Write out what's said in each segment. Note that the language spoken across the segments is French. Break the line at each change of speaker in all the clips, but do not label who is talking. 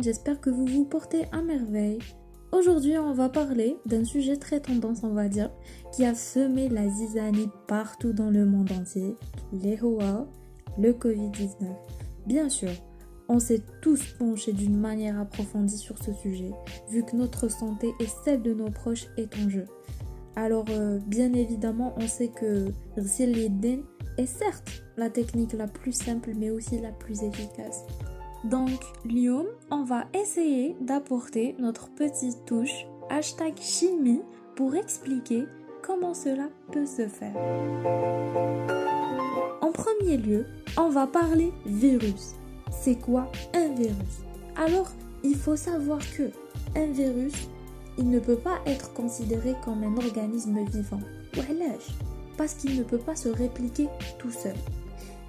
j'espère que vous vous portez à merveille. Aujourd'hui, on va parler d'un sujet très tendance, on va dire, qui a semé la zizanie partout dans le monde entier, les HOA, le Covid-19. Bien sûr, on s'est tous penchés d'une manière approfondie sur ce sujet, vu que notre santé et celle de nos proches est en jeu. Alors, euh, bien évidemment, on sait que Rzil est certes la technique la plus simple, mais aussi la plus efficace. Donc, Lyon, on va essayer d'apporter notre petite touche hashtag chimie pour expliquer comment cela peut se faire. En premier lieu, on va parler virus. C'est quoi un virus? Alors, il faut savoir que un virus, il ne peut pas être considéré comme un organisme vivant. Parce qu'il ne peut pas se répliquer tout seul.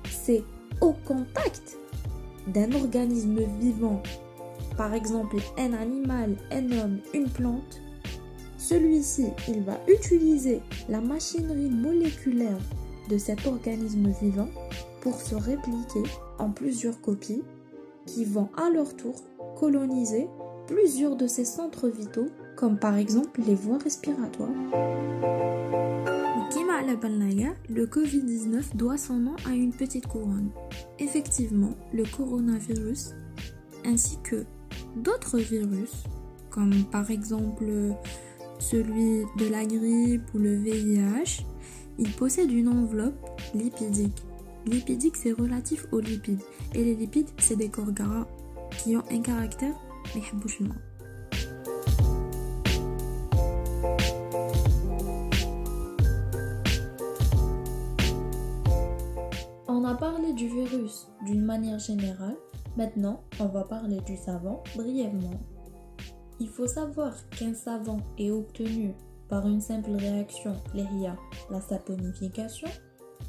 C'est au contact d'un organisme vivant, par exemple un animal, un homme, une plante, celui-ci, il va utiliser la machinerie moléculaire de cet organisme vivant pour se répliquer en plusieurs copies qui vont à leur tour coloniser plusieurs de ces centres vitaux, comme par exemple les voies respiratoires. Le Covid-19 doit son nom à une petite couronne. Effectivement, le coronavirus, ainsi que d'autres virus, comme par exemple celui de la grippe ou le VIH, il possède une enveloppe lipidique. Lipidique, c'est relatif aux lipides. Et les lipides, c'est des corps gras qui ont un caractère On a parlé du virus d'une manière générale. Maintenant, on va parler du savon brièvement. Il faut savoir qu'un savon est obtenu par une simple réaction, l'ERIA, la saponification.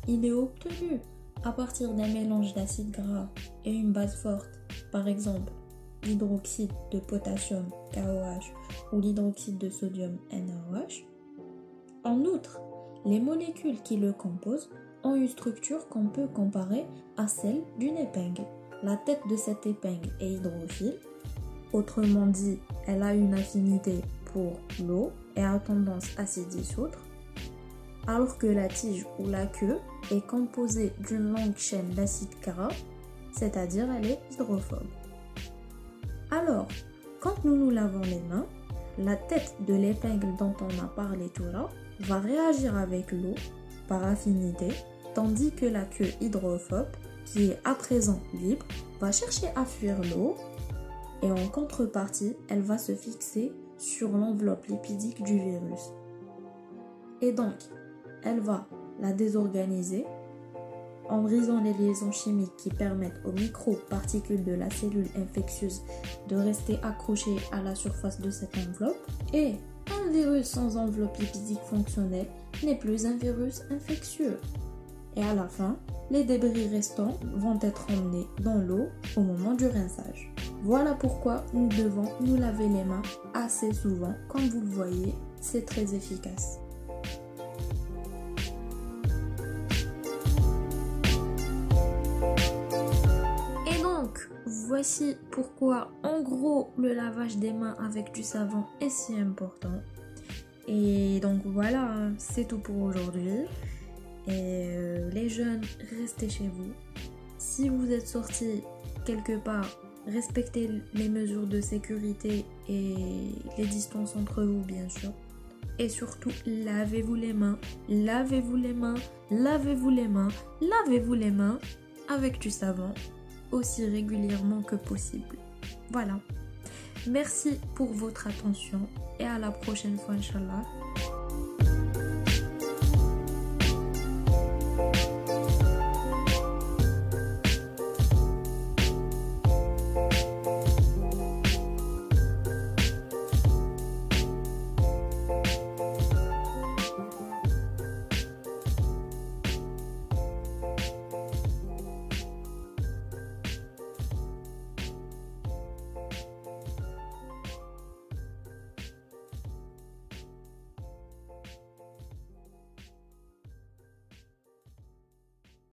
Il est obtenu à partir d'un mélange d'acide gras et une base forte, par exemple l'hydroxyde de potassium KOH ou l'hydroxyde de sodium NaOH. En outre, les molécules qui le composent ont une structure qu'on peut comparer à celle d'une épingle. La tête de cette épingle est hydrophile Autrement dit, elle a une affinité pour l'eau et a tendance à s'y dissoudre, alors que la tige ou la queue est composée d'une longue chaîne d'acide gras, c'est-à-dire elle est hydrophobe. Alors, quand nous nous lavons les mains, la tête de l'épingle dont on a parlé tout là va réagir avec l'eau par affinité, tandis que la queue hydrophobe, qui est à présent libre, va chercher à fuir l'eau et en contrepartie, elle va se fixer sur l'enveloppe lipidique du virus. Et donc, elle va la désorganiser en brisant les liaisons chimiques qui permettent aux micro-particules de la cellule infectieuse de rester accrochées à la surface de cette enveloppe. Et un virus sans enveloppe lipidique fonctionnelle n'est plus un virus infectieux. Et à la fin, les débris restants vont être emmenés dans l'eau au moment du rinçage. Voilà pourquoi nous devons nous laver les mains assez souvent. Comme vous le voyez, c'est très efficace. Voici pourquoi en gros le lavage des mains avec du savon est si important. Et donc voilà, c'est tout pour aujourd'hui. Et euh, les jeunes, restez chez vous. Si vous êtes sortis quelque part, respectez les mesures de sécurité et les distances entre vous, bien sûr. Et surtout, lavez-vous les mains, lavez-vous les mains, lavez-vous les mains, lavez-vous les mains avec du savon aussi régulièrement que possible. Voilà. Merci pour votre attention et à la prochaine fois, Inch'Allah.